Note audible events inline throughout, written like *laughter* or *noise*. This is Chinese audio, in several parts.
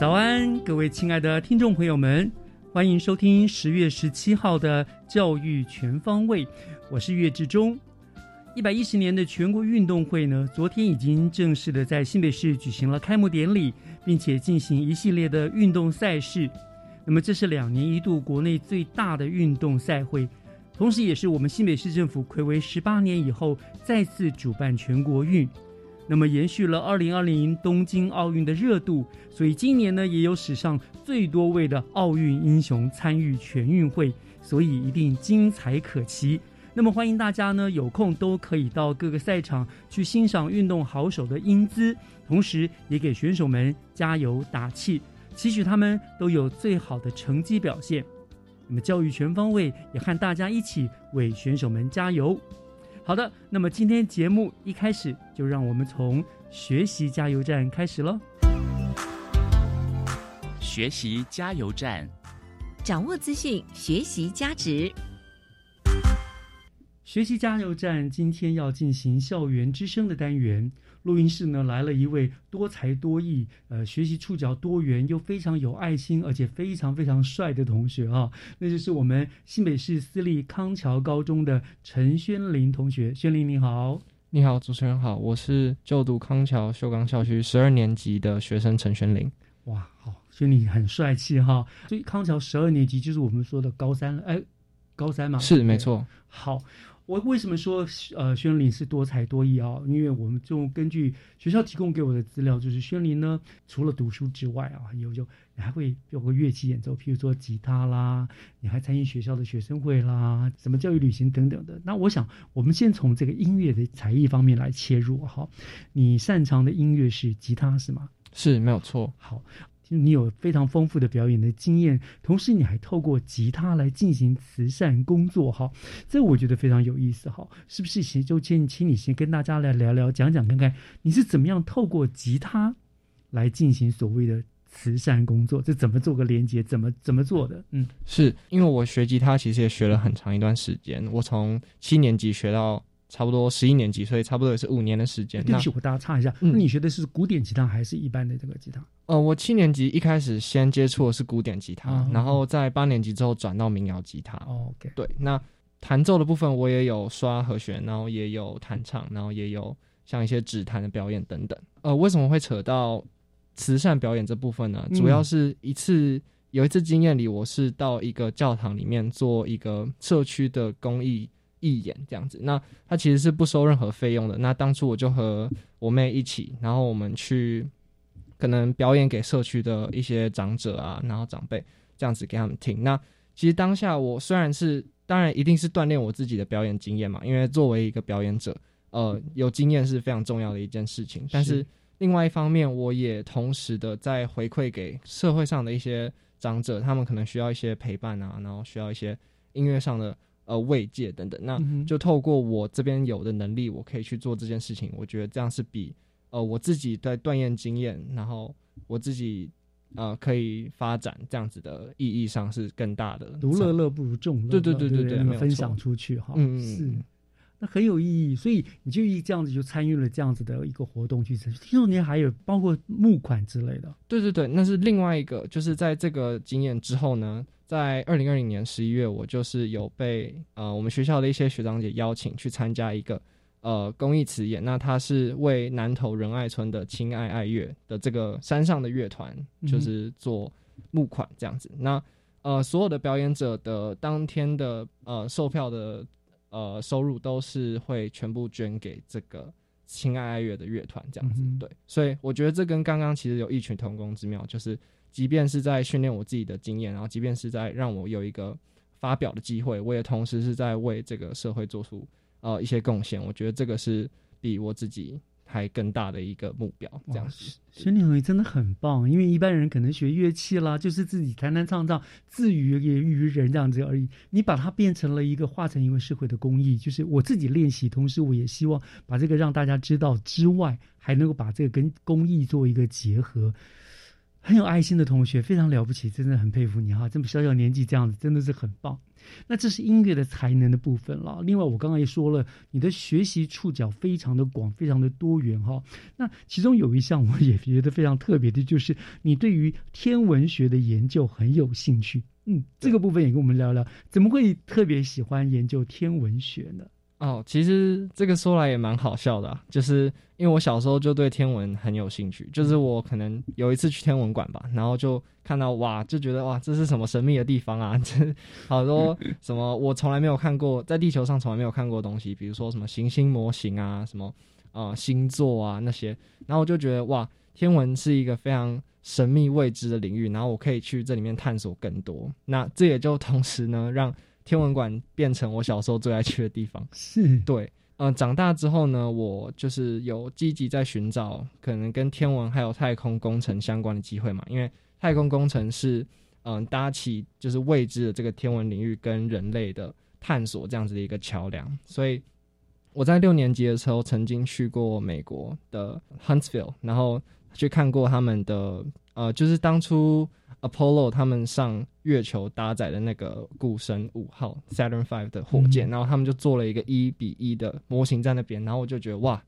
早安，各位亲爱的听众朋友们，欢迎收听十月十七号的《教育全方位》，我是岳志忠。一百一十年的全国运动会呢，昨天已经正式的在新北市举行了开幕典礼，并且进行一系列的运动赛事。那么，这是两年一度国内最大的运动赛会，同时也是我们新北市政府暌违十八年以后再次主办全国运。那么延续了二零二零东京奥运的热度，所以今年呢也有史上最多位的奥运英雄参与全运会，所以一定精彩可期。那么欢迎大家呢有空都可以到各个赛场去欣赏运动好手的英姿，同时也给选手们加油打气，期许他们都有最好的成绩表现。那么教育全方位也和大家一起为选手们加油。好的，那么今天节目一开始就让我们从学习加油站开始喽。学习加油站，掌握资讯，学习加值。学习加油站今天要进行校园之声的单元。录音室呢来了一位多才多艺、呃，学习触角多元又非常有爱心，而且非常非常帅的同学啊，那就是我们新北市私立康桥高中的陈轩林同学。轩林你好，你好，主持人好，我是就读康桥秀冈校区十二年级的学生陈轩林。哇，好，轩林很帅气哈。所以康桥十二年级就是我们说的高三了，哎，高三嘛？是，没错。好。我为什么说呃宣林是多才多艺啊？因为我们就根据学校提供给我的资料，就是宣林呢，除了读书之外啊，有就你还会有个乐器演奏，譬如说吉他啦，你还参与学校的学生会啦，什么教育旅行等等的。那我想，我们先从这个音乐的才艺方面来切入哈。你擅长的音乐是吉他是吗？是没有错。好。你有非常丰富的表演的经验，同时你还透过吉他来进行慈善工作，哈，这我觉得非常有意思，哈，是不是？先就请请你先跟大家来聊聊，讲讲看看你是怎么样透过吉他来进行所谓的慈善工作，这怎么做个连接，怎么怎么做的？嗯，是因为我学吉他其实也学了很长一段时间，我从七年级学到。差不多十一年级，所以差不多也是五年的时间。对不起，我大家插一下，那你学的是古典吉他还是一般的这个吉他？呃，我七年级一开始先接触的是古典吉他，然后在八年级之后转到民谣吉他。OK，对，那弹奏的部分我也有刷和弦，然后也有弹唱，然后也有像一些指弹的表演等等。呃，为什么会扯到慈善表演这部分呢？主要是一次有一次经验里，我是到一个教堂里面做一个社区的公益。义演这样子，那它其实是不收任何费用的。那当初我就和我妹一起，然后我们去可能表演给社区的一些长者啊，然后长辈这样子给他们听。那其实当下我虽然是当然一定是锻炼我自己的表演经验嘛，因为作为一个表演者，呃，有经验是非常重要的一件事情。但是另外一方面，我也同时的在回馈给社会上的一些长者，他们可能需要一些陪伴啊，然后需要一些音乐上的。呃，慰藉等等，那就透过我这边有的能力，我可以去做这件事情。我觉得这样是比呃我自己在锻炼经验，然后我自己呃可以发展这样子的意义上是更大的。独乐乐不如众乐，对对对对对，分享出去哈。嗯是，那很有意义。所以你就一这样子就参与了这样子的一个活动去。听说您还有包括募款之类的。对对对，那是另外一个，就是在这个经验之后呢，在二零二零年十一月，我就是有被呃我们学校的一些学长姐邀请去参加一个呃公益词演，那他是为南投仁爱村的亲爱爱乐的这个山上的乐团，就是做募款这样子。那呃所有的表演者的当天的呃售票的呃收入都是会全部捐给这个。亲爱爱乐的乐团这样子，对，所以我觉得这跟刚刚其实有异曲同工之妙，就是即便是在训练我自己的经验，然后即便是在让我有一个发表的机会，我也同时是在为这个社会做出呃一些贡献。我觉得这个是比我自己。还更大的一个目标，这样子，学你很真的很棒。因为一般人可能学乐器啦，就是自己弹弹唱唱，自娱也娱人这样子而已。你把它变成了一个，化成一个社会的公益，就是我自己练习，同时我也希望把这个让大家知道之外，还能够把这个跟公益做一个结合。很有爱心的同学，非常了不起，真的很佩服你哈！这么小小年纪这样子，真的是很棒。那这是音乐的才能的部分了。另外，我刚刚也说了，你的学习触角非常的广，非常的多元哈。那其中有一项我也觉得非常特别的，就是你对于天文学的研究很有兴趣。嗯，这个部分也跟我们聊聊，怎么会特别喜欢研究天文学呢？哦，其实这个说来也蛮好笑的，就是因为我小时候就对天文很有兴趣，就是我可能有一次去天文馆吧，然后就看到哇，就觉得哇，这是什么神秘的地方啊？这 *laughs* 好多什么我从来没有看过，在地球上从来没有看过的东西，比如说什么行星模型啊，什么呃星座啊那些，然后我就觉得哇，天文是一个非常神秘未知的领域，然后我可以去这里面探索更多。那这也就同时呢让。天文馆变成我小时候最爱去的地方，是对。嗯，长大之后呢，我就是有积极在寻找可能跟天文还有太空工程相关的机会嘛。因为太空工程是嗯搭起就是未知的这个天文领域跟人类的探索这样子的一个桥梁。所以我在六年级的时候曾经去过美国的 Huntsville，然后去看过他们的呃，就是当初。Apollo 他们上月球搭载的那个固神五号 Saturn Five 的火箭，然后他们就做了一个一比一的模型在那边，然后我就觉得哇，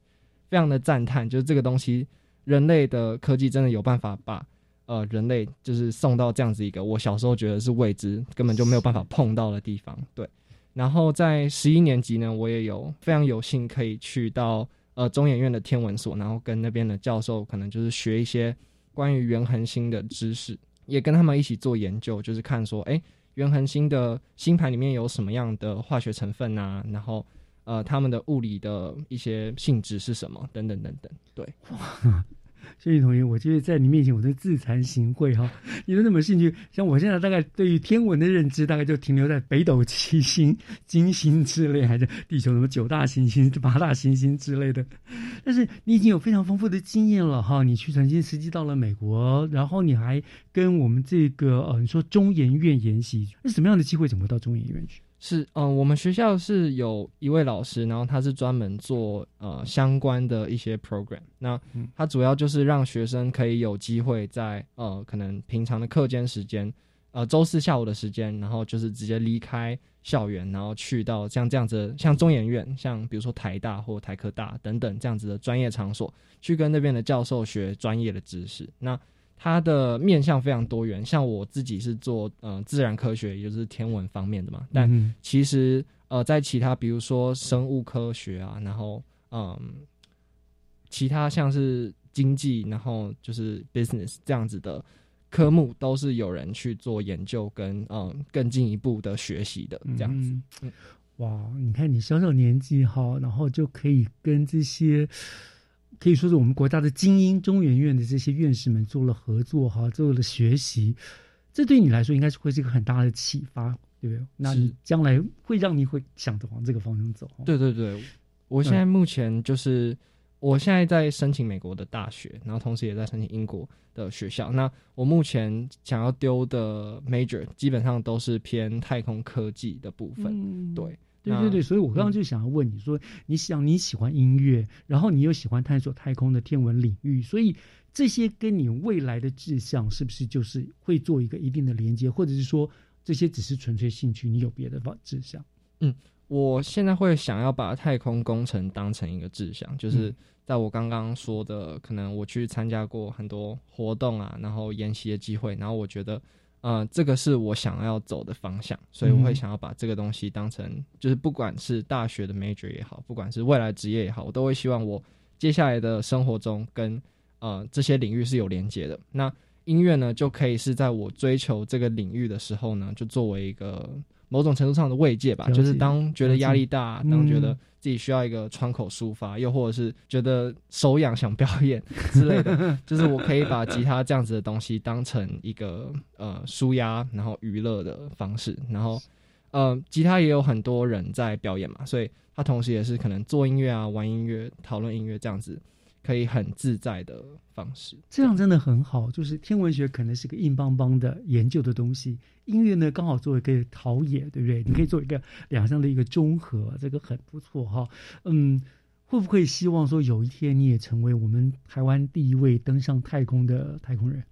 非常的赞叹，就是这个东西，人类的科技真的有办法把呃人类就是送到这样子一个我小时候觉得是未知，根本就没有办法碰到的地方。对，然后在十一年级呢，我也有非常有幸可以去到呃中研院的天文所，然后跟那边的教授可能就是学一些关于原恒星的知识。也跟他们一起做研究，就是看说，哎，原恒星的星盘里面有什么样的化学成分啊？然后，呃，他们的物理的一些性质是什么？等等等等，对。*laughs* 谢谢同学，我觉得在你面前，我都自惭形秽哈。你都那么兴趣，像我现在大概对于天文的认知，大概就停留在北斗七星、金星之类，还是地球什么九大行星、八大行星之类的。但是你已经有非常丰富的经验了哈。你去曾经实际到了美国，然后你还跟我们这个呃，你说中研院研习，是什么样的机会？怎么到中研院去？是，嗯，我们学校是有一位老师，然后他是专门做呃相关的一些 program。那他主要就是让学生可以有机会在呃可能平常的课间时间，呃周四下午的时间，然后就是直接离开校园，然后去到像这样子，像中研院，像比如说台大或台科大等等这样子的专业场所，去跟那边的教授学专业的知识。那它的面向非常多元，像我自己是做呃自然科学，也就是天文方面的嘛。但其实呃，在其他比如说生物科学啊，然后嗯，其他像是经济，然后就是 business 这样子的科目，都是有人去做研究跟嗯更进一步的学习的这样子。哇，你看你小小年纪哈，然后就可以跟这些。可以说是我们国家的精英，中研院的这些院士们做了合作哈，做了学习，这对你来说应该是会是一个很大的启发，对不对？那你将来会让你会想着往这个方向走。对对对，我现在目前就是我现在在申请美国的大学，然后同时也在申请英国的学校。那我目前想要丢的 major 基本上都是偏太空科技的部分，对。对对对，所以我刚刚就想要问你说，你想你喜欢音乐，然后你又喜欢探索太空的天文领域，所以这些跟你未来的志向是不是就是会做一个一定的连接，或者是说这些只是纯粹兴趣，你有别的方志向？嗯，我现在会想要把太空工程当成一个志向，就是嗯在我刚刚说的，可能我去参加过很多活动啊，然后研习的机会，然后我觉得，呃，这个是我想要走的方向，所以我会嗯想要把这个东西当成，就是不管是大学的 major 也好，不管是未来职业也好，我都会希望我接下来的生活中跟呃这些领域是有连接的。那音乐呢，就可以是在我追求这个领域的时候呢，就作为一个某种程度上的慰藉吧，就是当觉得压力大，当觉得嗯。自己需要一个窗口抒发，又或者是觉得手痒想表演 *laughs* 之类的，就是我可以把吉他这样子的东西当成一个呃舒压然后娱乐的方式，然后呃吉他也有很多人在表演嘛，所以它同时也是可能做音乐啊、玩音乐、讨论音乐这样子，可以很自在的方式。这样真的很好。就是天文学可能是个硬邦邦的研究的东西，音乐呢刚好作为一个陶冶，对不对？你可以做一个两项的一个综合，这个很不错哈。嗯，会不会希望说有一天你也成为我们台湾第一位登上太空的太空人？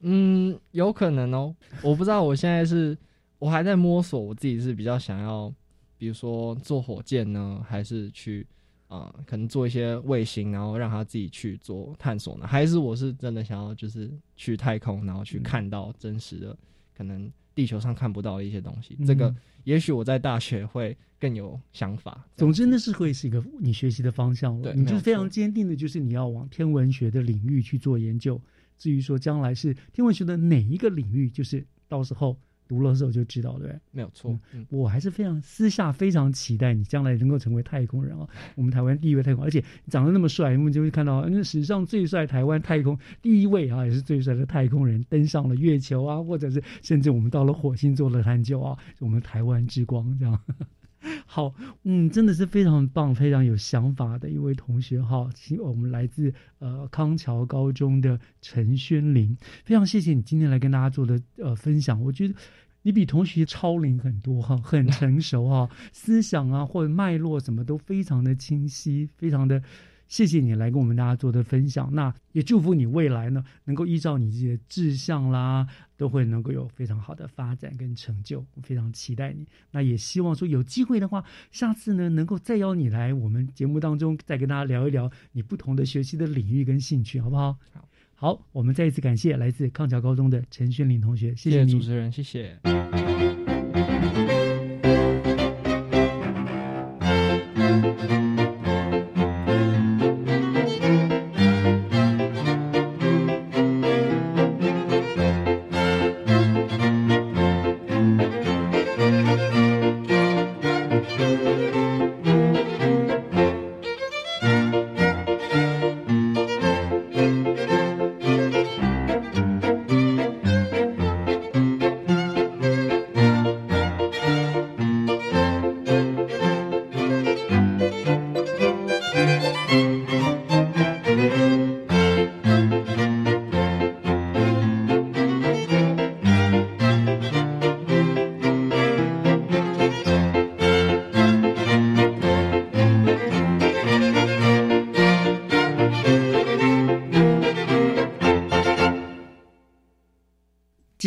嗯，有可能哦，我不知道，我现在是我还在摸索，我自己是比较想要，比如说坐火箭呢，还是去啊、呃可能做一些卫星，然后让他自己去做探索呢？还是我是真的想要就是去太空，然后去嗯看到真实的可能地球上看不到的一些东西？这个嗯也许我在大学会更有想法。总之，那是会是一个你学习的方向了。对你就是非常坚定的，就是你要往天文学的领域去做研究。至于说将来是天文学的哪一个领域，就是到时候读了的时候就知道，对不对？没有错，嗯，我还是非常私下非常期待你将来能够成为太空人啊！*laughs* 我们台湾第一位太空，而且长得那么帅，我们就会看到那史上最帅台湾太空第一位啊，也是最帅的太空人登上了月球啊，或者是甚至我们到了火星做了探究啊，我们台湾之光这样。*laughs* 好，嗯，真的是非常棒、非常有想法的一位同学哈。请我们来自呃康桥高中的陈轩林，非常谢谢你今天来跟大家做的呃分享。我觉得你比同学超龄很多哈，很成熟哈，*laughs* 思想啊或者脉络什么都非常的清晰，非常的。谢谢你来跟我们大家做的分享，那也祝福你未来呢，能够依照你自己的志向啦，都会能够有非常好的发展跟成就。我非常期待你，那也希望说有机会的话，下次呢能够再邀你来我们节目当中，再跟大家聊一聊你不同的学习的领域跟兴趣，好不好？好，好，我们再一次感谢来自康桥高中的陈轩林同学，谢谢。主持人，谢谢。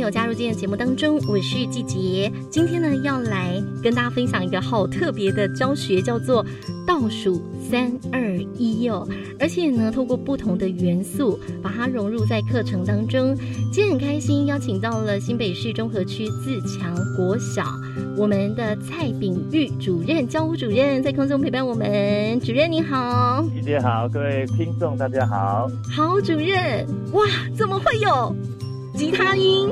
朋友加入今天的节目当中，我是季杰。今天呢，要来跟大家分享一个好特别的教学，叫做倒数三二一哦。而且呢，透过不同的元素，把它融入在课程当中。今天很开心，邀请到了新北市中和区自强国小我们的蔡炳玉主任，教务主任在空中陪伴我们。主任你好，季姐好，各位听众大家好。好主任，哇，怎么会有吉他音？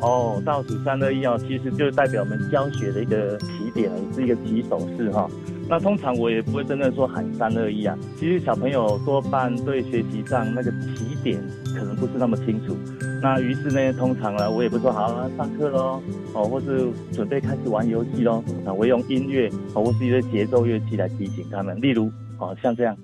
哦，倒数三二一哦，其实就是代表我们教学的一个起点，也是一个起手式哈、那通常我也不会真的说喊三二一啊，其实小朋友多半对学习上那个起点可能不是那么清楚。那于是呢，通常呢，我也不说好啊，上课喽，哦，或是准备开始玩游戏喽，啊，我用音乐哦，或是一些节奏乐器来提醒他们，例如哦，像这样。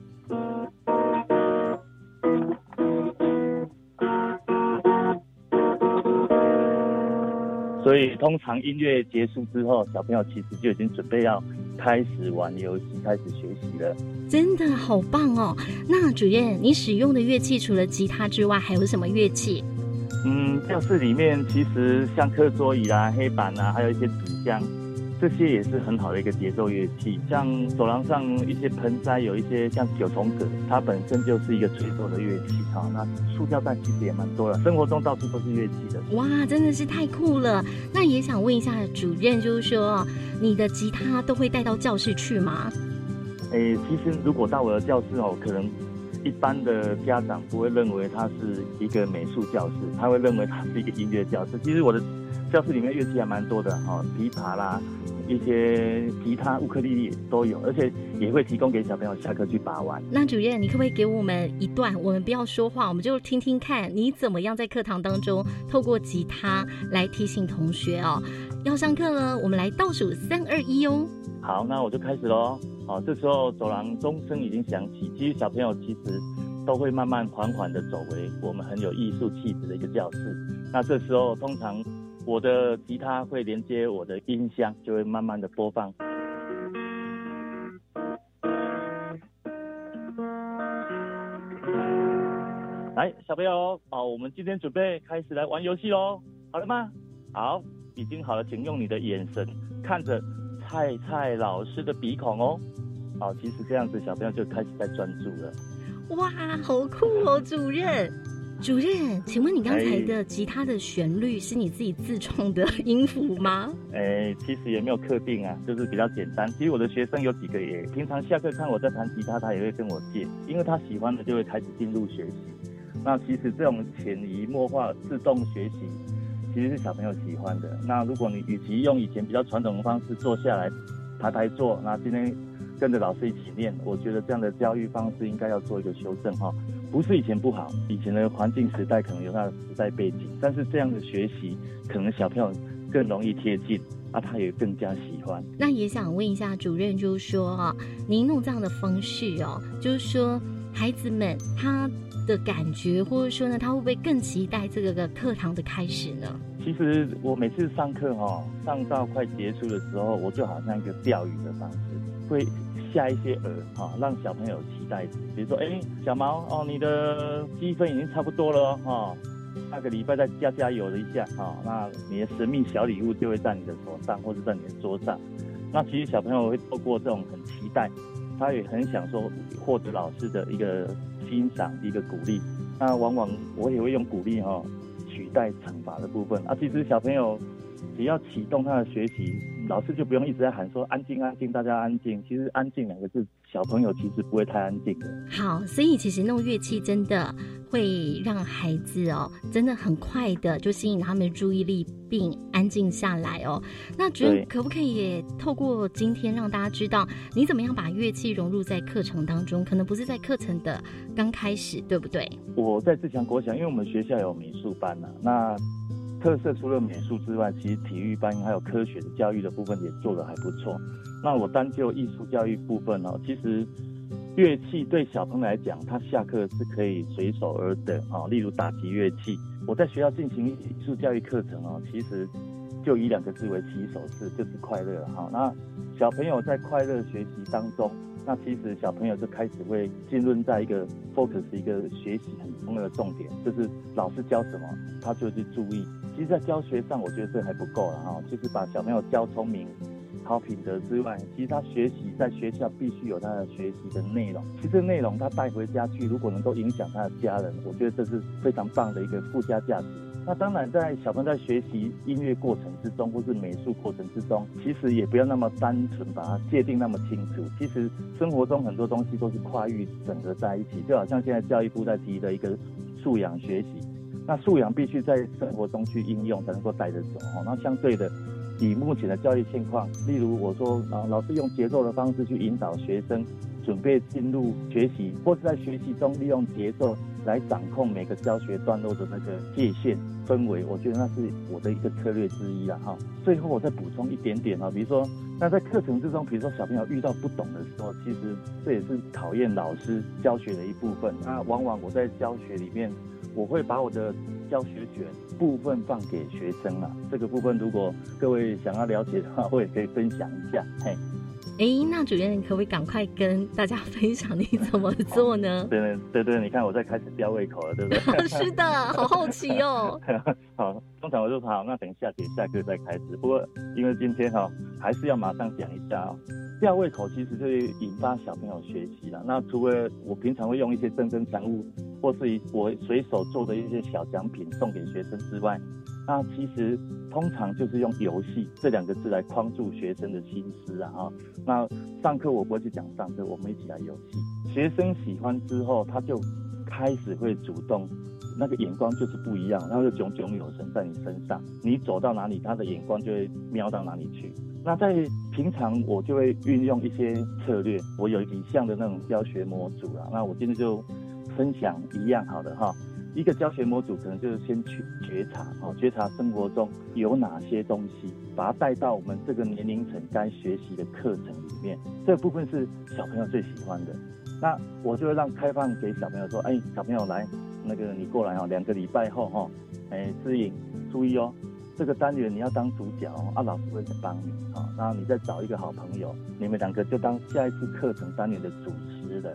所以通常音乐结束之后，小朋友其实就已经准备要开始玩游戏、开始学习了。真的好棒哦！那主任，你使用的乐器除了吉他之外，还有什么乐器？嗯，教室里面其实像课桌椅啊、黑板啊，还有一些纸箱。这些也是很好的一个节奏乐器，像走廊上一些盆栽，有一些像九重葛，它本身就是一个吹奏的乐器哈。那塑胶袋其实也蛮多的，生活中到处都是乐器的。哇，真的是太酷了！那也想问一下主任，就是说你的吉他都会带到教室去吗？诶，其实如果到我的教室哦，可能一般的家长不会认为它是一个美术教室，他会认为它是一个音乐教室。其实我的教室里面乐器还蛮多的哈，琵琶啦。一些吉他、乌克丽丽都有，而且也会提供给小朋友下课去把玩。那主任，你可不可以给我们一段？我们不要说话，我们就听听看你怎么样在课堂当中透过吉他来提醒同学哦。要上课了，我们来倒数三二一哦。好，那我就开始喽。好，这时候走廊钟声已经响起，其实小朋友其实都会慢慢缓缓的走回我们很有艺术气质的一个教室。那这时候通常。我的吉他会连接我的音箱，就会慢慢的播放。来，小朋友，好，我们今天准备开始来玩游戏喽，好了吗？好，已经好了，请用你的眼神看着菜菜老师的鼻孔哦。好，其实这样子小朋友就开始在专注了。哇，好酷哦，主任。主任，请问你刚才的吉他的旋律是你自己自创的音符吗？哎，其实也没有特定啊，就是比较简单。其实我的学生有几个也平常下课看我在弹吉他，他也会跟我借，因为他喜欢的就会开始进入学习。那其实这种潜移默化、自动学习，其实是小朋友喜欢的。那如果你与其用以前比较传统的方式坐下来排排坐，那今天跟着老师一起练，我觉得这样的教育方式应该要做一个修正哈。不是以前不好，以前的环境时代可能有它的时代背景，但是这样的学习可能小朋友更容易贴近，啊，他也更加喜欢。那也想问一下主任，就是说啊，您弄这样的方式哦，就是说孩子们他的感觉，或者说呢，他会不会更期待这个个课堂的开始呢？其实我每次上课哈，上到快结束的时候，我就好像一个钓鱼的方式，会。下一些饵哈，让小朋友期待。比如说，哎，小毛哦，你的积分已经差不多了哈，下个礼拜再加加油了一下哈，那你的神秘小礼物就会在你的手上或者在你的桌上。那其实小朋友会透过这种很期待，他也很想说获得老师的一个欣赏、一个鼓励。那往往我也会用鼓励哈取代惩罚的部分。啊，其实小朋友。只要启动他的学习，老师就不用一直在喊说安静安静，大家安静。其实安静两个字，小朋友其实不会太安静的。好，所以其实弄乐器真的会让孩子哦，真的很快的就吸引他们的注意力，并安静下来哦。那主任可不可以也透过今天让大家知道，你怎么样把乐器融入在课程当中？可能不是在课程的刚开始，对不对？我在自强国小，因为我们学校有美术班呐，那。特色除了美术之外，其实体育班还有科学的教育的部分也做得还不错。那我单就艺术教育部分哦，其实乐器对小朋友来讲，他下课是可以随手而得啊。例如打击乐器，我在学校进行艺术教育课程哦，其实就以两个字为起手式，就是快乐哈。那小朋友在快乐学习当中。那其实小朋友就开始会浸润在一个 focus 一个学习很重要的重点，就是老师教什么，他就去注意。其实，在教学上，我觉得这还不够了哈，就是把小朋友教聪明、好品德之外，其实他学习在学校必须有他的学习的内容。其实内容他带回家去，如果能够影响他的家人，我觉得这是非常棒的一个附加价值。那当然，在小朋友在学习音乐过程之中，或是美术过程之中，其实也不要那么单纯把它界定那么清楚。其实生活中很多东西都是跨域整合在一起，就好像现在教育部在提的一个素养学习，那素养必须在生活中去应用才能够带着走。那相对的，以目前的教育现况，例如我说啊，老师用节奏的方式去引导学生准备进入学习，或是在学习中利用节奏。来掌控每个教学段落的那个界限氛围，我觉得那是我的一个策略之一了哈。最后我再补充一点点啊，比如说，那在课程之中，比如说小朋友遇到不懂的时候，其实这也是考验老师教学的一部分。那往往我在教学里面，我会把我的教学卷部分放给学生啊。这个部分如果各位想要了解的话，我也可以分享一下。嘿，哎，那主任可不可以赶快跟大家 *laughs* 分享你怎么 *laughs* 做呢？对对对，你看我在开始吊胃口了，对不对？*laughs* 是的，好好奇哦。好，通常我就好，那等下节下课再开始。不过因为今天哈，还是要马上讲一下哦。吊胃口其实就引发小朋友学习了。那除了我平常会用一些真真产物，或是我随手做的一些小奖品送给学生之外，那其实通常就是用游戏这两个字来框住学生的心思啊哈。那上课我不会去讲上课，我们一起来游戏。学生喜欢之后，他就开始会主动，那个眼光就是不一样，他就炯炯有神在你身上。你走到哪里，他的眼光就会瞄到哪里去。那在平常我就会运用一些策略，我有以下的那种教学模组啊。那我今天就分享一样好的哈，一个教学模组可能就是先去觉察哦，觉察生活中有哪些东西，把它带到我们这个年龄层该学习的课程里面。这部分是小朋友最喜欢的，那我就会让开放给小朋友说，哎，小朋友来，那个你过来哦，两个礼拜后哈，哎，知颖注意哦。这个单元你要当主角哦啊，老师会帮你啊，然后你再找一个好朋友，你们两个就当下一次课程单元的主持人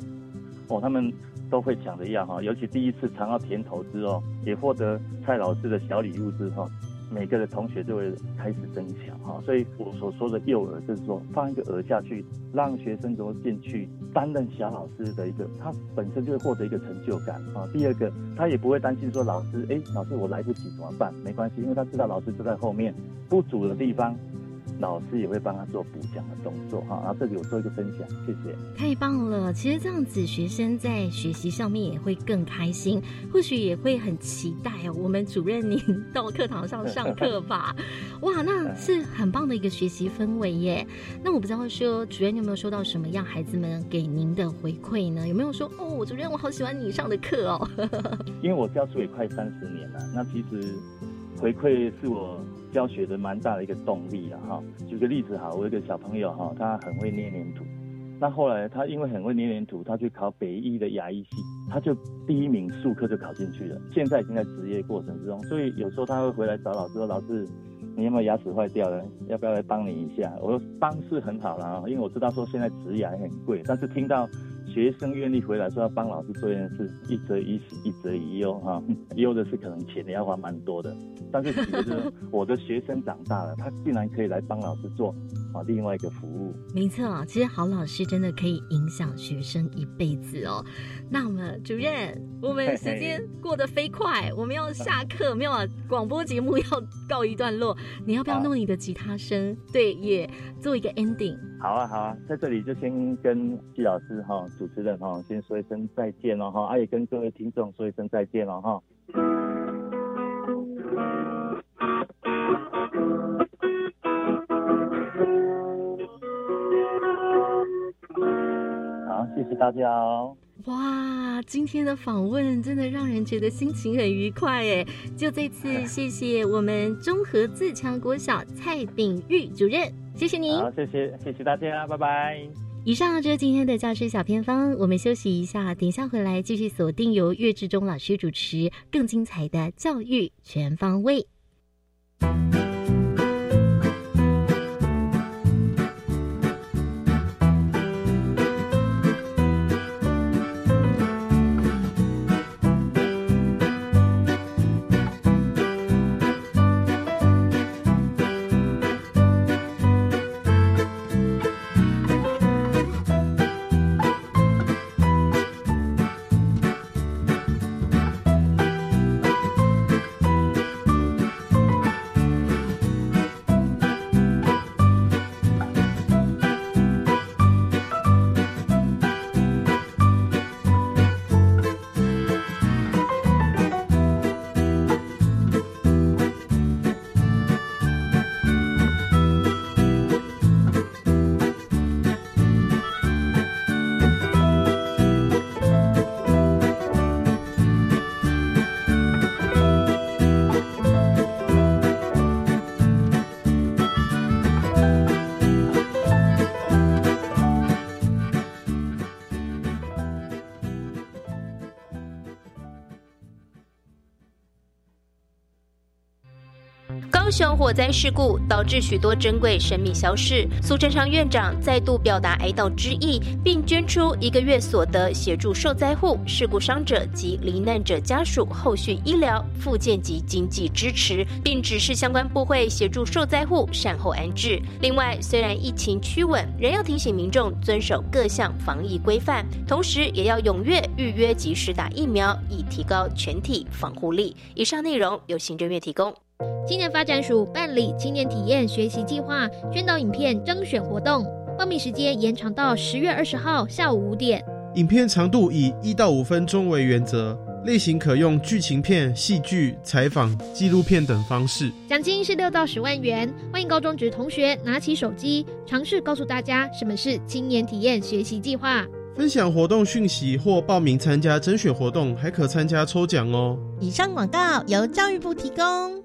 哦。他们都会抢着要哈，尤其第一次尝到甜头之后，也获得蔡老师的小礼物之后。每个的同学就会开始增强哈，所以我所说的诱饵就是说放一个饵下去，让学生能够进去担任小老师的一个，他本身就会获得一个成就感啊。第二个，他也不会担心说老师，哎，老师我来不及怎么办？没关系，因为他知道老师就在后面，不足的地方。老师也会帮他做补讲的动作哈，然后这里我做一个分享，谢谢。太棒了，其实这样子学生在学习上面也会更开心，或许也会很期待哦。我们主任您到课堂上上课吧，*laughs* 哇，那是很棒的一个学习氛围耶。那我不知道说主任你有没有收到什么样孩子们给您的回馈呢？有没有说哦，主任我好喜欢你上的课哦？*laughs* 因为我教书也快三十年了，那其实回馈是我。教学的蛮大的一个动力了哈。举个例子哈，我有个小朋友哈，他很会捏黏土。那后来他因为很会捏黏土，他去考北医的牙医系，他就第一名数科就考进去了。现在已经在职业过程之中，所以有时候他会回来找老师说：“老师，你有没有牙齿坏掉了？要不要来帮你一下？”我说：“帮是很好了，因为我知道说现在植牙很贵，但是听到。”学生愿意回来说要帮老师做一件事，一则一喜，一则一忧哈。*laughs* 忧的是可能钱也要花蛮多的，但是喜的是我的学生长大了，他竟然可以来帮老师做啊另外一个服务。没错，其实好老师真的可以影响学生一辈子哦。那么主任，我们时间过得飞快，我们要下课，没有广播节目要告一段落。你要不要弄你的吉他声？对，也做一个 ending。好啊，好啊，在这里就先跟季老师哈。主持人哈，先说一声再见了哈，也跟各位听众说一声再见了哈。好，谢谢大家哦。哇，今天的访问真的让人觉得心情很愉快哎！就这次 *laughs* 谢谢我们中和自强国小蔡炳玉主任，谢谢您。好，谢谢，谢谢大家，拜拜。以上就是今天的教师小偏方，我们休息一下，等一下回来继续锁定由岳志忠老师主持更精彩的教育全方位。雄火灾事故导致许多珍贵生命消逝，苏贞昌院长再度表达哀悼之意，并捐出一个月所得协助受灾户、事故伤者及罹难者家属后续医疗、复健及经济支持，并指示相关部会协助受灾户善后安置。另外，虽然疫情趋稳，仍要提醒民众遵守各项防疫规范，同时也要踊跃预约及时打疫苗，以提高全体防护力。以上内容由行政院提供。青年发展署办理青年体验学习计划宣导影片征选活动，报名时间延长到十月二十号下午五点。影片长度以一到五分钟为原则，类型可用剧情片、戏剧、采访、纪录片等方式。奖金是六到十万元，欢迎高中职同学拿起手机，尝试告诉大家什么是青年体验学习计划。分享活动讯息或报名参加甄选活动，还可参加抽奖哦。以上广告由教育部提供。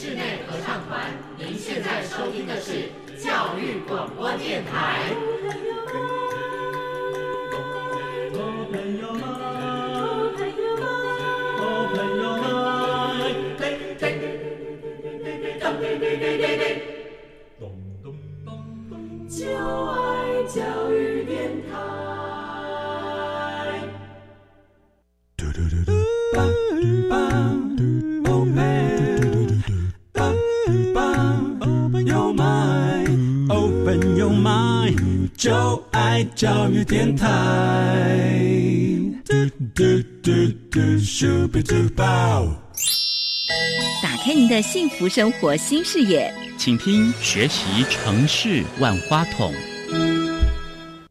室内合唱团。您现在收听的是教育广播电台。就爱教育电台。Open 就爱教育电台。打开您的幸福生活新视野，请听学习城市万花筒。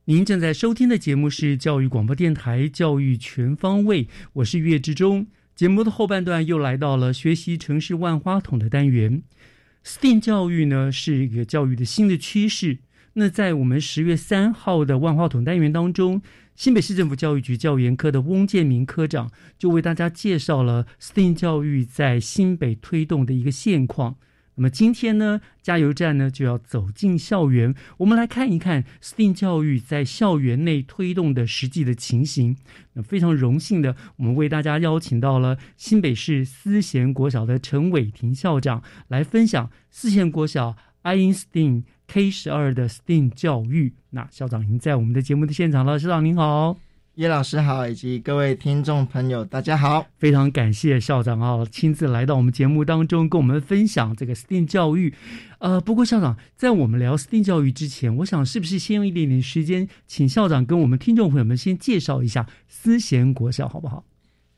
您正在收听的节目是教育广播电台《教育全方位》，我是岳志忠。节目的后半段又来到了学习城市万花筒的单元。STEAM 教育呢是一个教育的新的趋势。那在我们十月三号的万花筒单元当中，新北市政府教育局教研科的翁建明科长就为大家介绍了 STEAM 教育在新北推动的一个现况。那么今天呢，加油站呢就要走进校园，我们来看一看 STEAM 教育在校园内推动的实际的情形。那非常荣幸的，我们为大家邀请到了新北市思贤国小的陈伟霆校长来分享思贤国小 Einstein K 十二的 STEAM 教育。那校长已经在我们的节目的现场了，校长您好。叶老师好，以及各位听众朋友，大家好！非常感谢校长啊，亲自来到我们节目当中，跟我们分享这个 STEAM 教育。呃，不过校长在我们聊 STEAM 教育之前，我想是不是先用一点点时间，请校长跟我们听众朋友们先介绍一下思贤国小，好不好？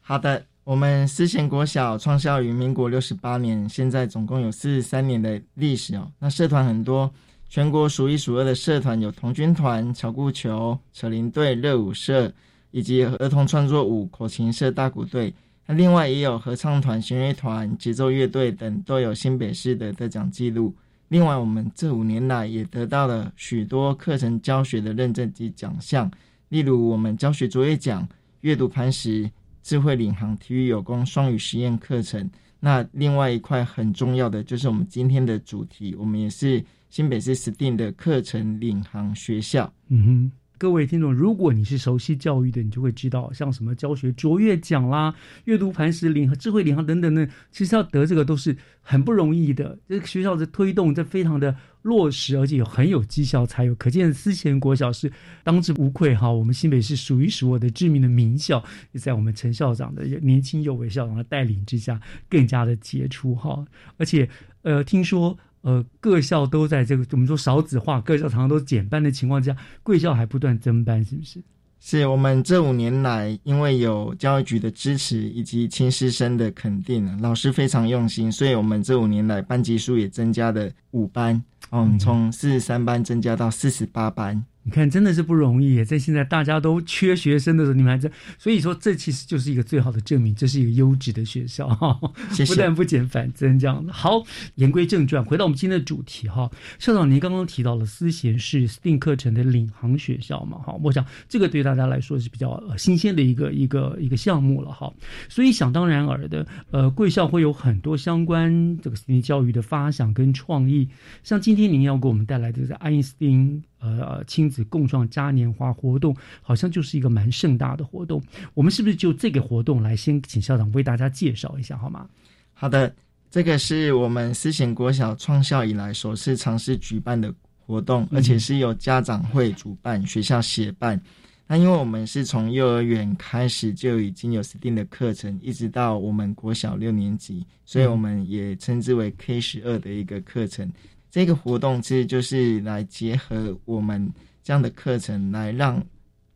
好的，我们思贤国小创校于民国六十八年，现在总共有四十三年的历史哦。那社团很多。全国数一数二的社团有童军团、巧固球、扯铃队、热舞社，以及儿童创作舞、口琴社、大鼓队。那另外也有合唱团、弦乐团、节奏乐队等，都有新北市的得奖记录。另外，我们这五年来也得到了许多课程教学的认证及奖项，例如我们教学卓越奖、阅读磐石、智慧领航、体育有功双语实验课程。那另外一块很重要的就是我们今天的主题，我们也是。新北市指定的课程领航学校。嗯哼，各位听众，如果你是熟悉教育的，你就会知道，像什么教学卓越奖啦、阅读磐石领和智慧领航等等的，其实要得这个都是很不容易的。这个学校的推动，这非常的落实，而且有很有绩效才有。可见思贤国小是当之无愧哈。我们新北市数一数二的知名的名校，也在我们陈校长的年轻有为校长的带领之下，更加的杰出哈。而且，呃，听说。呃，各校都在这个我们说少子化，各校常常都减班的情况下，贵校还不断增班，是不是？是我们这五年来，因为有教育局的支持以及亲师生的肯定，老师非常用心，所以我们这五年来班级数也增加了五班。嗯，从四十三班增加到四十八班。你看，真的是不容易。在现在大家都缺学生的时候，你们还在，所以说这其实就是一个最好的证明，这是一个优质的学校哈。*laughs* 谢谢。不但不减反增这样的。好，言归正传，回到我们今天的主题哈。校长，您刚刚提到了思贤是 STEAM 课程的领航学校嘛？哈，我想这个对大家来说是比较新鲜的一个一个一个项目了哈。所以想当然尔的，呃，贵校会有很多相关这个 STEAM 教育的发想跟创意。像今天您要给我们带来的是爱因斯坦。呃，亲子共创嘉年华活动好像就是一个蛮盛大的活动。我们是不是就这个活动来先请校长为大家介绍一下好吗？好的，这个是我们思贤国小创校以来首次尝试举办的活动，而且是由家长会主办、学校协办。那因为我们是从幼儿园开始就已经有 STEAM 的课程，一直到我们国小六年级，所以我们也称之为 K 十二的一个课程。这个活动其实就是来结合我们这样的课程，来让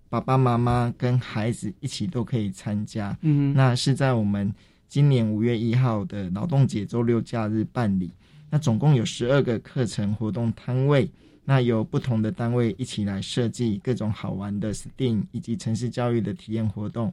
爸爸妈妈跟孩子一起都可以参加。嗯，那是在我们今年五月一号的劳动节周六假日办理。那总共有十二个课程活动摊位，那由不同的单位一起来设计各种好玩的 STEAM 以及城市教育的体验活动，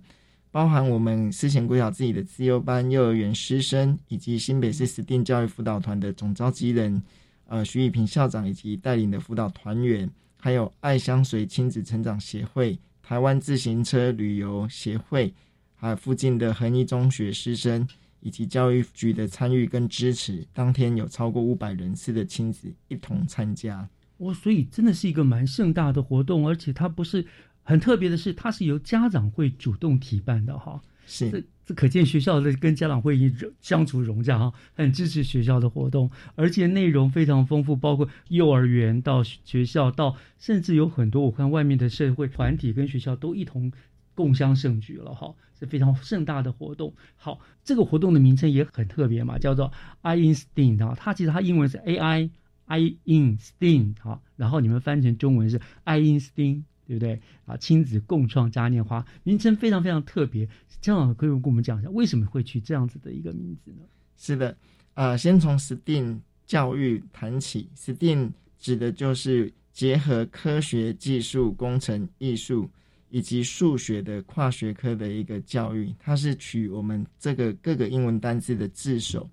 包含我们思贤国小自己的自由班、幼儿园师生，以及新北市 STEAM 教育辅导团的总召集人。呃，徐以平校长以及带领的辅导团员，还有爱香水亲子成长协会、台湾自行车旅游协会，还有附近的恒一中学师生，以及教育局的参与跟支持，当天有超过五百人次的亲子一同参加。哦，所以真的是一个蛮盛大的活动，而且它不是很特别的是，它是由家长会主动提办的哈。是。可见学校的跟家长会议相处融洽哈，很支持学校的活动，而且内容非常丰富，包括幼儿园到学校到，甚至有很多我看外面的社会团体跟学校都一同共襄盛举了哈，是非常盛大的活动。好，这个活动的名称也很特别嘛，叫做 I in STEAM 啊，它其实它英文是 A I I in STEAM 好，然后你们翻成中文是 I in STEAM。对不对啊？亲子共创嘉年华名称非常非常特别，江老师可以跟我们讲一下为什么会取这样子的一个名字呢？是的，呃，先从 STEAM 教育谈起，STEAM 指的就是结合科学技术、工程、艺术以及数学的跨学科的一个教育，它是取我们这个各个英文单字的字首，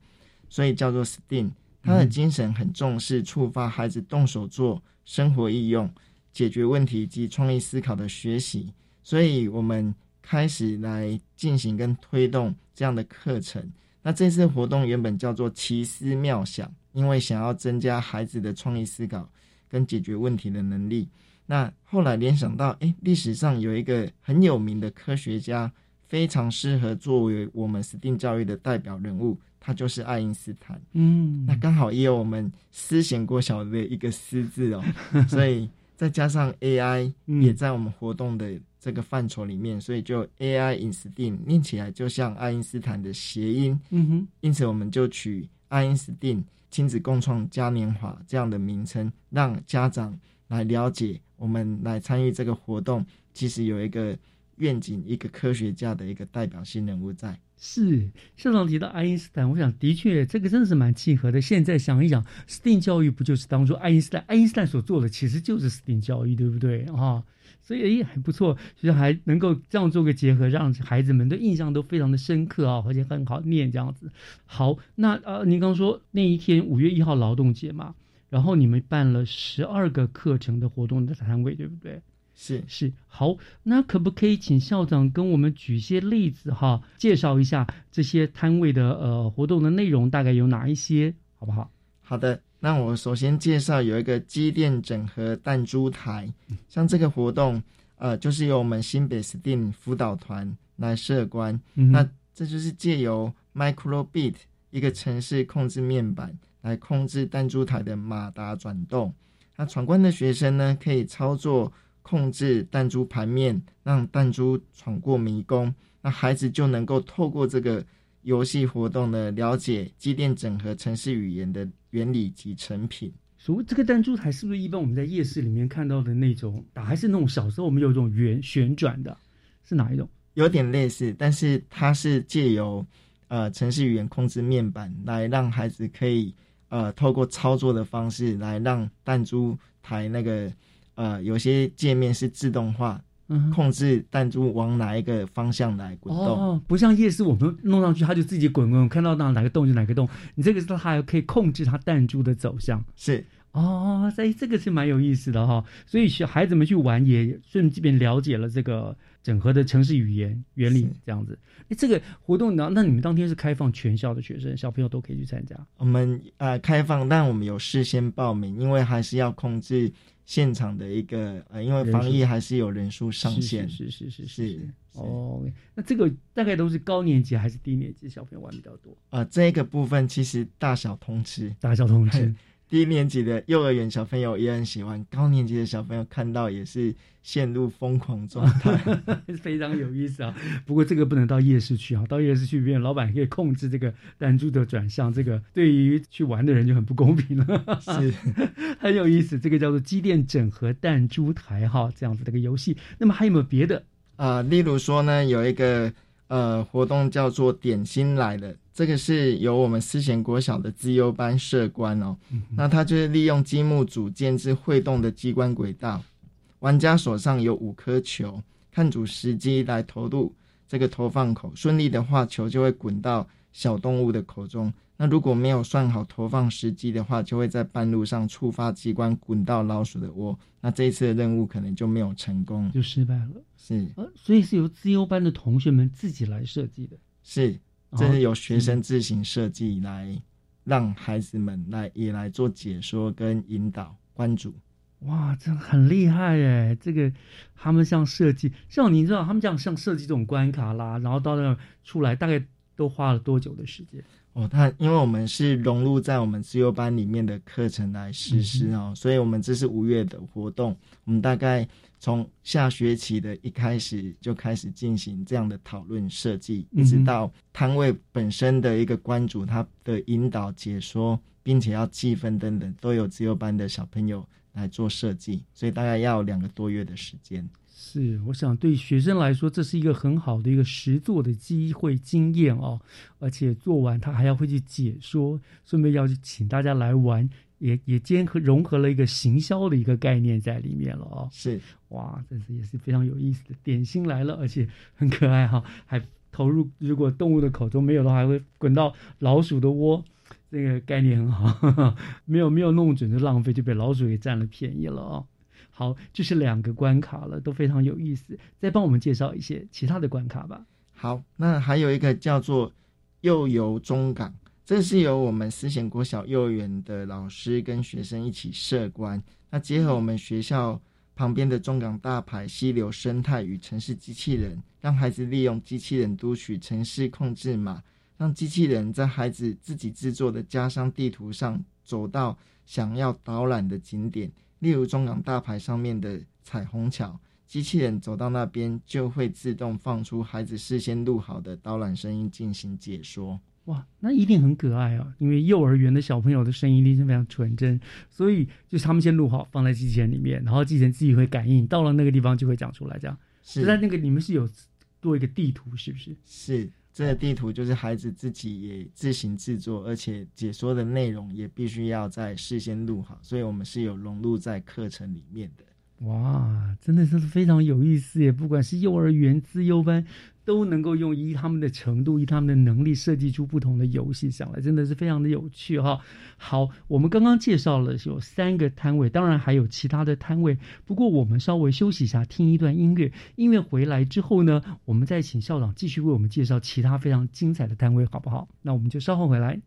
所以叫做 STEAM。它的精神很重视触发孩子动手做，生活应用。解决问题及创意思考的学习，所以我们开始来进行跟推动这样的课程。那这次活动原本叫做奇思妙想，因为想要增加孩子的创意思考跟解决问题的能力。那后来联想到，哎，历史上有一个很有名的科学家，非常适合作为我们 STEAM 教育的代表人物，他就是爱因斯坦。嗯，那刚好也有我们思贤国小的一个“思”字哦，*laughs* 所以。再加上 AI 也在我们活动的这个范畴里面，所以就 AI in STEAM 念起来就像爱因斯坦的谐音，嗯哼，因此我们就取爱因斯坦亲子共创嘉年华这样的名称，让家长来了解我们来参与这个活动，其实有一个愿景，一个科学家的一个代表性人物在。是校长提到爱因斯坦，我想的确这个真的是蛮契合的。现在想一想，STEAM 教育不就是当初爱因斯坦爱因斯坦所做的，其实就是 STEAM 教育，对不对啊？所以也很不错，其实还能够这样做个结合，让孩子们的印象都非常的深刻啊，而且很好念这样子。好，那呃，您刚说那一天五月一号劳动节嘛，然后你们办了十二个课程的活动的摊位，对不对？是是好，那可不可以请校长跟我们举些例子哈，介绍一下这些摊位的呃活动的内容大概有哪一些，好不好？好的，那我首先介绍有一个机电整合弹珠台，像这个活动呃，就是由我们新北 STEAM 辅导团来设关，那这就是借由 Microbit 一个城市控制面板来控制弹珠台的马达转动，那闯关的学生呢可以操作。控制弹珠盘面，让弹珠闯过迷宫，那孩子就能够透过这个游戏活动呢，了解机电整合城市语言的原理及成品。所谓这个弹珠台，是不是一般我们在夜市里面看到的那种打，还是那种小时候我们有一种圆旋转的？是哪一种？有点类似，但是它是借由呃城市语言控制面板来让孩子可以呃透过操作的方式来让弹珠台那个呃有些界面是自动化。控制弹珠往哪一个方向来滚动？哦，不像夜市，我们弄上去它就自己滚滚，看到哪哪个洞就哪个洞。你这个是它还可以控制它弹珠的走向。是哦，所以这个是蛮有意思的哈。所以小孩子们去玩也顺便了解了这个整合的城市语言原理，这样子。哎，这个活动呢，那你们当天是开放全校的学生小朋友都可以去参加？我们呃开放，但我们有事先报名，因为还是要控制。现场的一个呃，因为防疫还是有人数上限，是是是是是哦。那这个大概都是高年级还是低年级小朋友玩比较多？呃，这个部分其实大小通吃，大小通吃。低年级的幼儿园小朋友也很喜欢，高年级的小朋友看到也是陷入疯狂状态，*laughs* 非常有意思啊。不过这个不能到夜市去啊，到夜市去，别老板可以控制这个弹珠的转向，这个对于去玩的人就很不公平了。是，*laughs* 很有意思，这个叫做机电整合弹珠台哈，这样子的一个游戏。那么还有没有别的啊？例如说呢，有一个。呃，活动叫做点心来了，这个是由我们思贤国小的资优班社官哦，那他就是利用积木组建制会动的机关轨道，玩家手上有五颗球，看准时机来投入这个投放口，顺利的话球就会滚到小动物的口中，那如果没有算好投放时机的话，就会在半路上触发机关滚到老鼠的窝，那这一次的任务可能就没有成功，就失败了。是，呃所以是由自优班的同学们自己来设计的。是，这是由学生自行设计来让孩子们来也来做解说跟引导关注。哇，这很厉害哎！这个他们像设计，像你知道他们这样像设计这种关卡啦，然后到那出来大概都花了多久的时间？哦，他因为我们是融入在我们自由班里面的课程来实施哦，所以我们这是五月的活动，我们大概。从下学期的一开始就开始进行这样的讨论设计，一直到摊位本身的一个关主他的引导解说，并且要计分等等，都有自由班的小朋友来做设计，所以大概要两个多月的时间。是，我想对学生来说，这是一个很好的一个实做的机会经验哦，而且做完他还要会去解说，顺便要去请大家来玩。也也兼合融合了一个行销的一个概念在里面了哦。是哇，这是也是非常有意思的点心来了，而且很可爱哈，还投入如果动物的口中没有的话，还会滚到老鼠的窝，这个概念很好，*laughs* 没有没有弄准就浪费，就被老鼠给占了便宜了哦。好，这是两个关卡了，都非常有意思。再帮我们介绍一些其他的关卡吧。好，那还有一个叫做又游中港。这是由我们思贤国小幼儿园的老师跟学生一起设关，那结合我们学校旁边的中港大排溪流生态与城市机器人，让孩子利用机器人读取城市控制码，让机器人在孩子自己制作的家乡地图上走到想要导览的景点，例如中港大排上面的彩虹桥，机器人走到那边就会自动放出孩子事先录好的导览声音进行解说。哇，那一定很可爱啊！因为幼儿园的小朋友的声音一定是非常纯真，所以就是他们先录好放在机器人里面，然后机器人自己会感应，到了那个地方就会讲出来。这样是在那个你们是有做一个地图，是不是？是这个地图就是孩子自己也自行制作，而且解说的内容也必须要在事先录好，所以我们是有融入在课程里面的。哇，真的是非常有意思耶！不管是幼儿园、自幼班。都能够用依他们的程度、依他们的能力设计出不同的游戏上来，真的是非常的有趣哈。好，我们刚刚介绍了有三个摊位，当然还有其他的摊位。不过我们稍微休息一下，听一段音乐。音乐回来之后呢，我们再请校长继续为我们介绍其他非常精彩的摊位，好不好？那我们就稍后回来。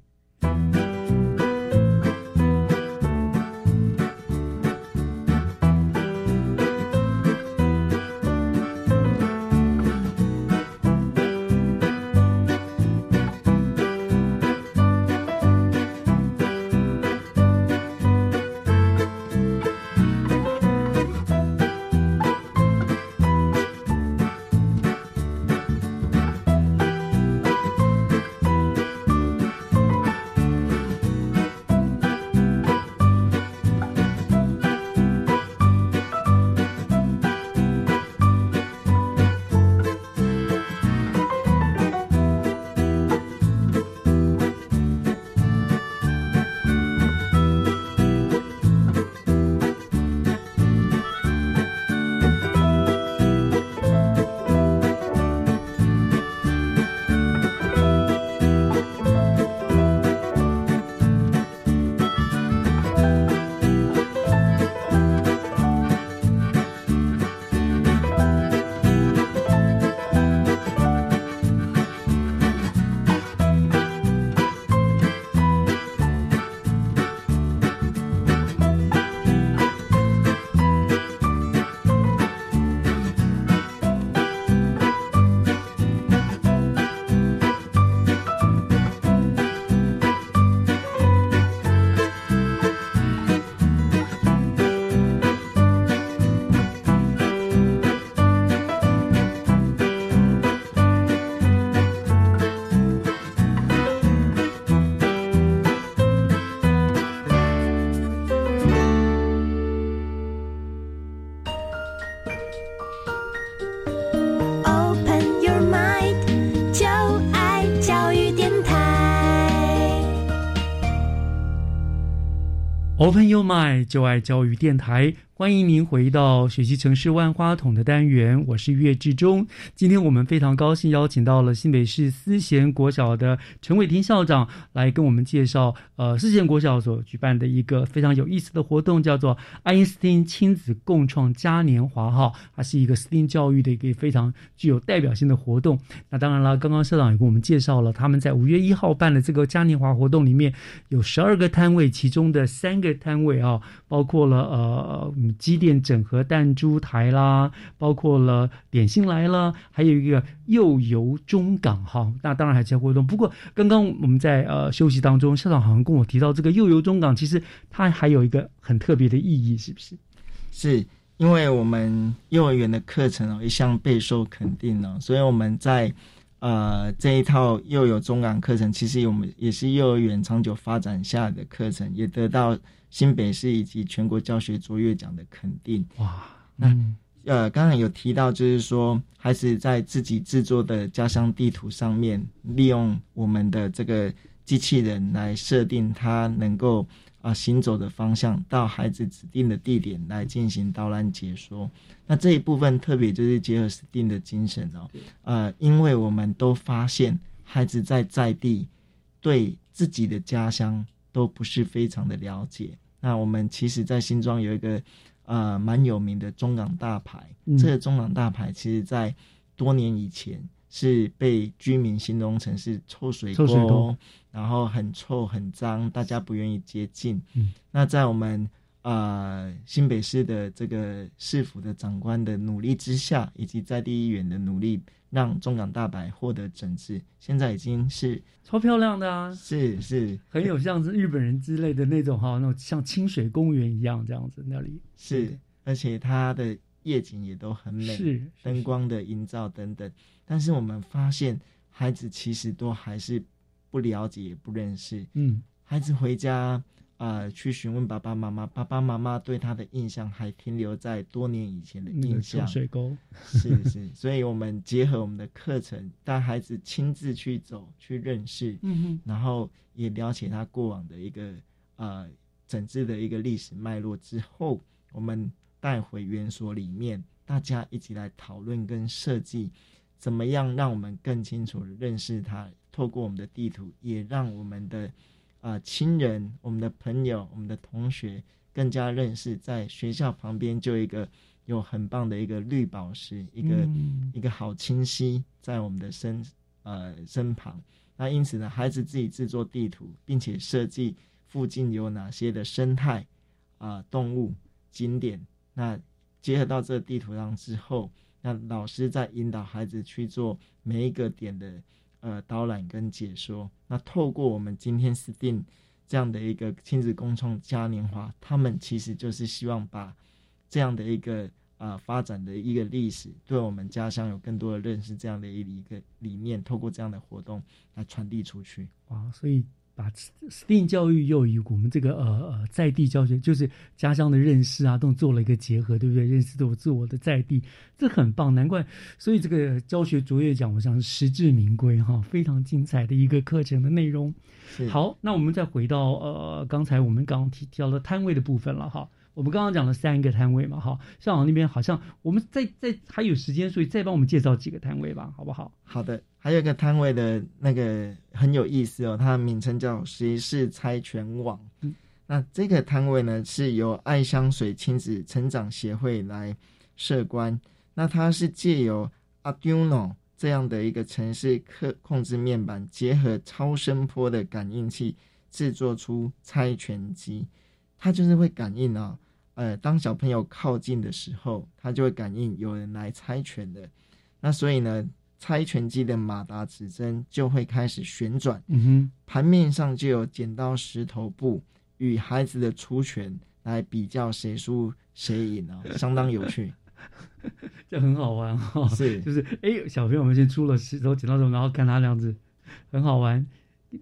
Open Your Mind，就爱教育电台。欢迎您回到学习城市万花筒的单元，我是岳志忠。今天我们非常高兴邀请到了新北市思贤国小的陈伟霆校长来跟我们介绍，呃，思贤国小所举办的一个非常有意思的活动，叫做爱因斯坦亲子共创嘉年华。哈，它是一个斯汀教育的一个非常具有代表性的活动。那当然了，刚刚校长也跟我们介绍了，他们在五月一号办的这个嘉年华活动里面有十二个摊位，其中的三个摊位啊，包括了呃。机电整合弹珠台啦，包括了点心来了，还有一个又游中港哈，那当然还在活动。不过刚刚我们在呃休息当中，校长好像跟我提到这个又游中港，其实它还有一个很特别的意义，是不是？是因为我们幼儿园的课程哦一向备受肯定呢，所以我们在呃这一套又有中港课程，其实我们也是幼儿园长久发展下的课程，也得到。新北市以及全国教学卓越奖的肯定哇，那呃，刚才有提到，就是说孩子在自己制作的家乡地图上面，利用我们的这个机器人来设定他能够啊行走的方向，到孩子指定的地点来进行导览解说。那这一部分特别就是结合 STEAM 的精神哦，呃，因为我们都发现孩子在在地对自己的家乡。都不是非常的了解。那我们其实，在新庄有一个呃蛮有名的中港大排。这个中港大排，其实在多年以前是被居民形容成是臭水沟，然后很臭很脏，大家不愿意接近。嗯那在我们呃新北市的这个市府的长官的努力之下，以及在地议员的努力。让中港大白获得整治，现在已经是超漂亮的啊！是是，很有像是日本人之类的那种哈，那种像清水公园一样这样子那里是，而且它的夜景也都很美，是灯光的营造等等。但是我们发现，孩子其实都还是不了解、也不认识。嗯，孩子回家。啊，去询问爸爸妈妈，爸爸妈妈对他的印象还停留在多年以前的印象。水沟是是，所以我们结合我们的课程，带孩子亲自去走，去认识，嗯哼，然后也了解他过往的一个呃整治的一个历史脉络之后，我们带回园所里面，大家一起来讨论跟设计，怎么样让我们更清楚的认识他，透过我们的地图，也让我们的。啊，亲人、我们的朋友、我们的同学更加认识，在学校旁边就一个有很棒的一个绿宝石，一个一个好清晰在我们的身呃身旁。那因此呢，孩子自己制作地图，并且设计附近有哪些的生态啊动物景点。那结合到这个地图上之后，那老师在引导孩子去做每一个点的。呃，导览跟解说，那透过我们今天 STEAM 这样的一个亲子共创嘉年华，他们其实就是希望把这样的一个啊发展的一个历史，对我们家乡有更多的认识，这样的一一个理念，透过这样的活动来传递出去。哇，所以。把 STEAM 教育又与我们这个呃呃在地教学，就是家乡的认识啊，都做了一个结合，对不对？认识我自我的在地，这很棒，难怪。所以这个教学卓越奖，我想实至名归哈，非常精彩的一个课程的内容。好，那我们再回到呃刚才我们刚刚提提到的摊位的部分了哈。我们刚刚讲了三个摊位嘛，哈，校长那边好像我们在在还有时间，所以再帮我们介绍几个摊位吧，好不好？好的，还有一个摊位的那个很有意思哦，它的名称叫“谁是猜拳王”。嗯，那这个摊位呢是由爱香水亲子成长协会来设关，那它是借由 Arduino 这样的一个城市克控制面板，结合超声波的感应器，制作出猜拳机。它就是会感应啊，呃，当小朋友靠近的时候，它就会感应有人来猜拳的。那所以呢，猜拳机的马达指针就会开始旋转，嗯哼，盘面上就有剪刀石头布与孩子的出拳来比较谁输谁赢啊，*laughs* 相当有趣，这很好玩哈。是，就是哎，小朋友们先出了石头剪刀手，然后看他这样子，很好玩。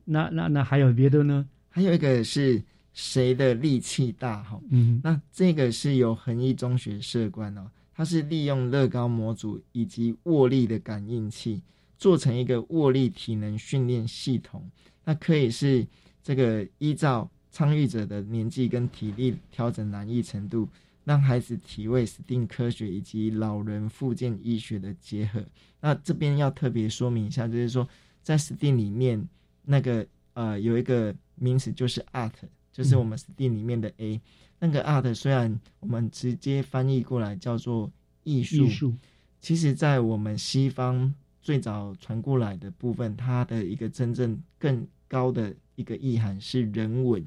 那那那还有别的呢？还有一个是。谁的力气大？哈，嗯，那这个是由恒毅中学设关哦，它是利用乐高模组以及握力的感应器做成一个握力体能训练系统。那可以是这个依照参与者的年纪跟体力调整难易程度，让孩子体位 STEAM 科学以及老人复健医学的结合。那这边要特别说明一下，就是说在 STEAM 里面那个呃有一个名词就是 Art，就是我们 STEAM 里面的 A。那个 Art 虽然我们直接翻译过来叫做艺术，其实在我们西方最早传过来的部分，它的一个真正更高的。一个意涵是人文，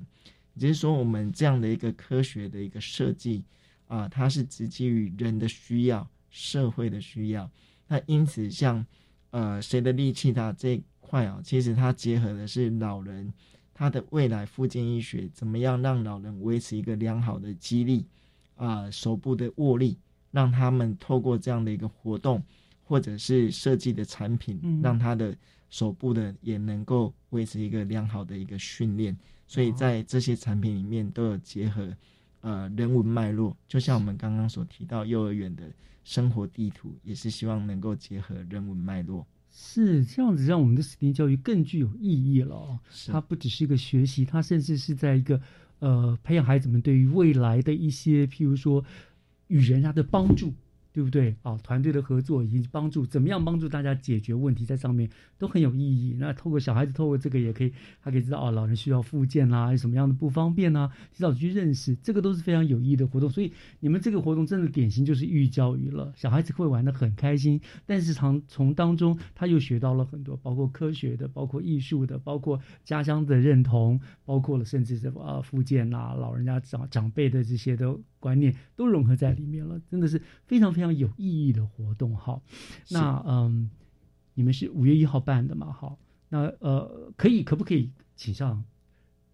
也就是说，我们这样的一个科学的一个设计啊，它是直基于人的需要、社会的需要。那因此，像呃，谁的力气大这一块啊，其实它结合的是老人他的未来复健医学，怎么样让老人维持一个良好的肌力啊，手部的握力，让他们透过这样的一个活动，或者是设计的产品，让他的。手部的也能够维持一个良好的一个训练，所以在这些产品里面都有结合，呃，人文脉络，就像我们刚刚所提到幼儿园的生活地图，也是希望能够结合人文脉络。是这样子，让我们的 STEAM 教育更具有意义了哦。它不只是一个学习，它甚至是在一个呃培养孩子们对于未来的一些，譬如说与人家的帮助。对不对啊？团队的合作以及帮助，怎么样帮助大家解决问题，在上面都很有意义。那透过小孩子，透过这个也可以，他可以知道哦，老人需要复健啦，有什么样的不方便呐，提早去认识，这个都是非常有意义的活动。所以你们这个活动真的典型就是寓教于乐，小孩子会玩的很开心，但是从从当中他又学到了很多，包括科学的，包括艺术的，包括家乡的认同，包括了甚至是啊复健啦，老人家长长辈的这些都。观念都融合在里面了，真的是非常非常有意义的活动哈。那嗯，你们是五月一号办的嘛？好，那呃，可以可不可以请上？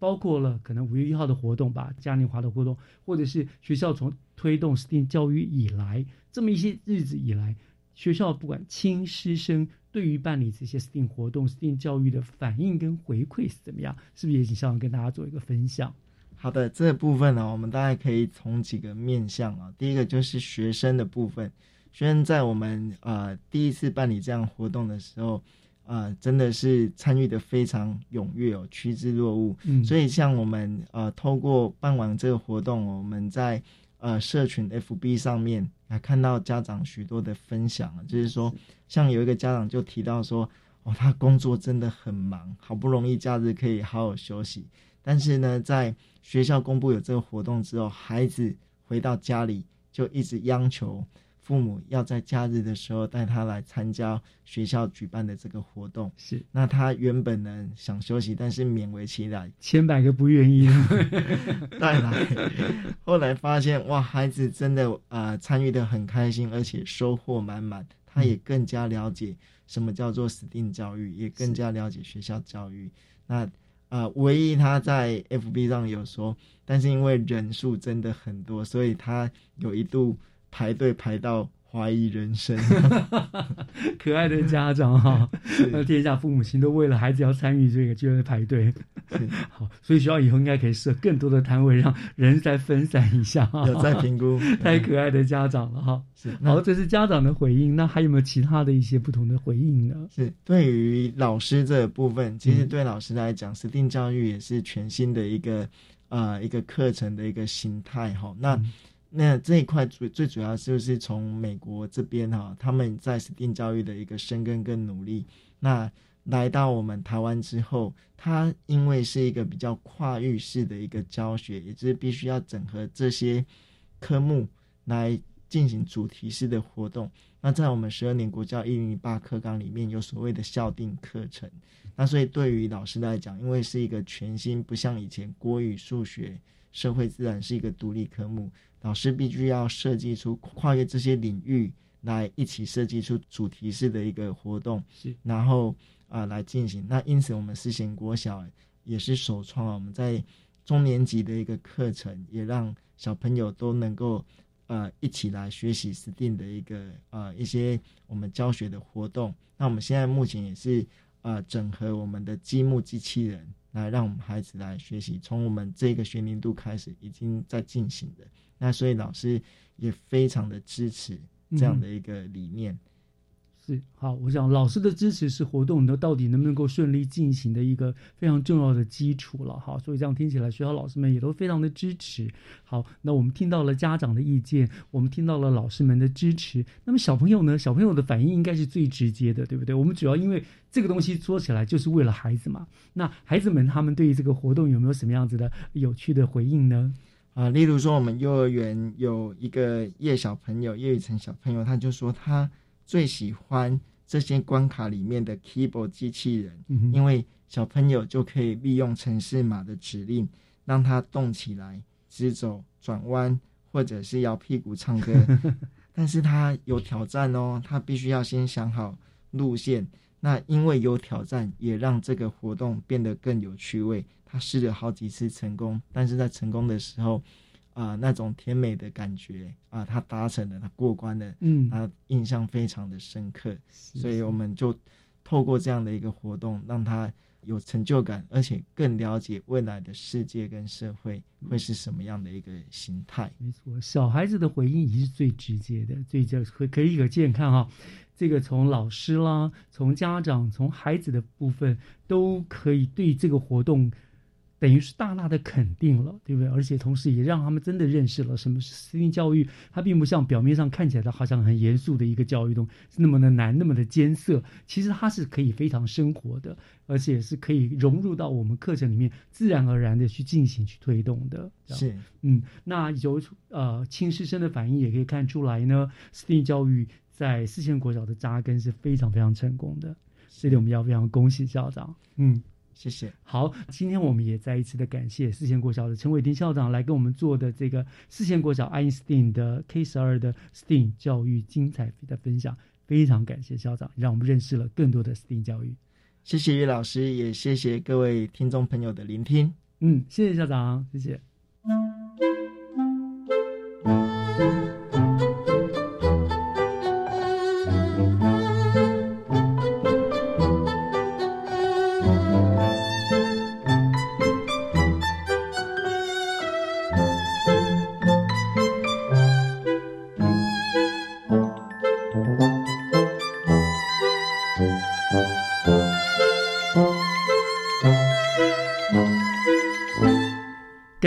包括了可能五月一号的活动吧，嘉年华的活动，或者是学校从推动 STEAM 教育以来，这么一些日子以来，学校不管亲师生对于办理这些 STEAM 活动、STEAM 教育的反应跟回馈是怎么样？是不是也请校长跟大家做一个分享？好的，这部分呢，我们大概可以从几个面向啊。第一个就是学生的部分，学生在我们呃第一次办理这样活动的时候，啊，真的是参与的非常踊跃哦，趋之若鹜。嗯，所以像我们呃透过办完这个活动，我们在呃社群 FB 上面还看到家长许多的分享，就是说，像有一个家长就提到说，哦，他工作真的很忙，好不容易假日可以好好休息。但是呢，在学校公布有这个活动之后，孩子回到家里就一直央求父母要在假日的时候带他来参加学校举办的这个活动。是，那他原本呢想休息，但是勉为其难，千百个不愿意 *laughs* 带来。后来发现哇，孩子真的啊参与的很开心，而且收获满满。他也更加了解什么叫做 STEAM 教育，也更加了解学校教育。那。啊，唯一他在 FB 上有说，但是因为人数真的很多，所以他有一度排队排到。怀疑人生，*laughs* 可爱的家长哈，那天下父母亲都为了孩子要参与这个，就在排队。*laughs* 好，所以学校以后应该可以设更多的摊位，让人再分散一下。有在评估，*laughs* 太可爱的家长了哈。是，好，这是家长的回应。那还有没有其他的一些不同的回应呢？是，对于老师这部分，其实对老师来讲，STEAM 教育也是全新的一个呃一个课程的一个形态哈。那那这一块最最主要就是从美国这边哈，他们在 STEAM 教育的一个深耕跟努力。那来到我们台湾之后，它因为是一个比较跨域式的一个教学，也就是必须要整合这些科目来进行主题式的活动。那在我们十二年国教一零零八课纲里面有所谓的校定课程。那所以对于老师来讲，因为是一个全新，不像以前国语、数学、社会、自然是一个独立科目。老师必须要设计出跨越这些领域来一起设计出主题式的一个活动，是，然后啊来进行。那因此我们思贤国小也是首创我们在中年级的一个课程，也让小朋友都能够呃一起来学习 STEAM 的一个呃一些我们教学的活动。那我们现在目前也是呃整合我们的积木机器人来让我们孩子来学习，从我们这个学年度开始已经在进行的。那所以老师也非常的支持这样的一个理念。是好，我想老师的支持是活动的到底能不能够顺利进行的一个非常重要的基础了。哈，所以这样听起来，学校老师们也都非常的支持。好，那我们听到了家长的意见，我们听到了老师们的支持。那么小朋友呢？小朋友的反应应该是最直接的，对不对？我们主要因为这个东西说起来就是为了孩子嘛。那孩子们他们对于这个活动有没有什么样子的有趣的回应呢？啊，例如说我们幼儿园有一个叶小朋友，叶雨辰小朋友，他就说他。最喜欢这些关卡里面的 keyboard 机器人，因为小朋友就可以利用城市码的指令，让它动起来，直走、转弯，或者是摇屁股唱歌。*laughs* 但是它有挑战哦，它必须要先想好路线。那因为有挑战，也让这个活动变得更有趣味。他试了好几次成功，但是在成功的时候。啊，那种甜美的感觉啊，他达成了，他过关了，嗯，他印象非常的深刻，所以我们就透过这样的一个活动，让他有成就感，而且更了解未来的世界跟社会会是什么样的一个形态。没错，小孩子的回应也是最直接的，最可可可以可见看哈，这个从老师啦，从家长，从孩子的部分，都可以对这个活动。等于是大大的肯定了，对不对？而且同时也让他们真的认识了什么是私立教育。它并不像表面上看起来的好像很严肃的一个教育那么的难，那么的艰涩。其实它是可以非常生活的，而且是可以融入到我们课程里面，自然而然的去进行去推动的。是，嗯，那由呃亲师生的反应也可以看出来呢，私立教育在四线国小的扎根是非常非常成功的。这里我们要非常恭喜校长，嗯。谢谢。好，今天我们也再一次的感谢四线国小的陈伟霆校长来跟我们做的这个四线国小爱因斯坦的 K 十二的 STEAM 教育精彩的分享，非常感谢校长，让我们认识了更多的 STEAM 教育。谢谢于老师，也谢谢各位听众朋友的聆听。嗯，谢谢校长，谢谢。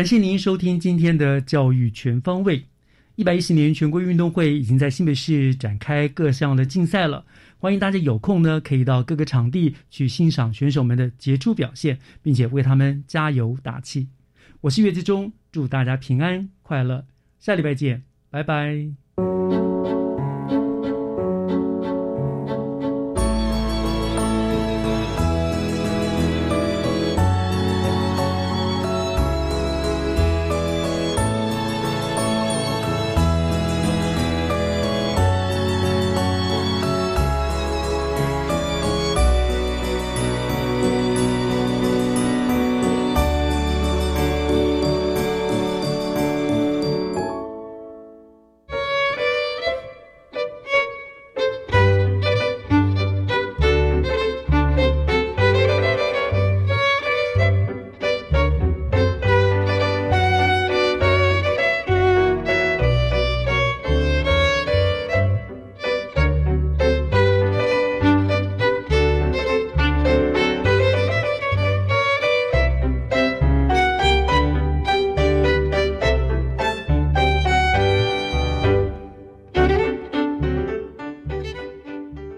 感谢您收听今天的教育全方位。一百一十年全国运动会已经在新北市展开各项的竞赛了，欢迎大家有空呢可以到各个场地去欣赏选手们的杰出表现，并且为他们加油打气。我是岳志忠，祝大家平安快乐，下礼拜见，拜拜。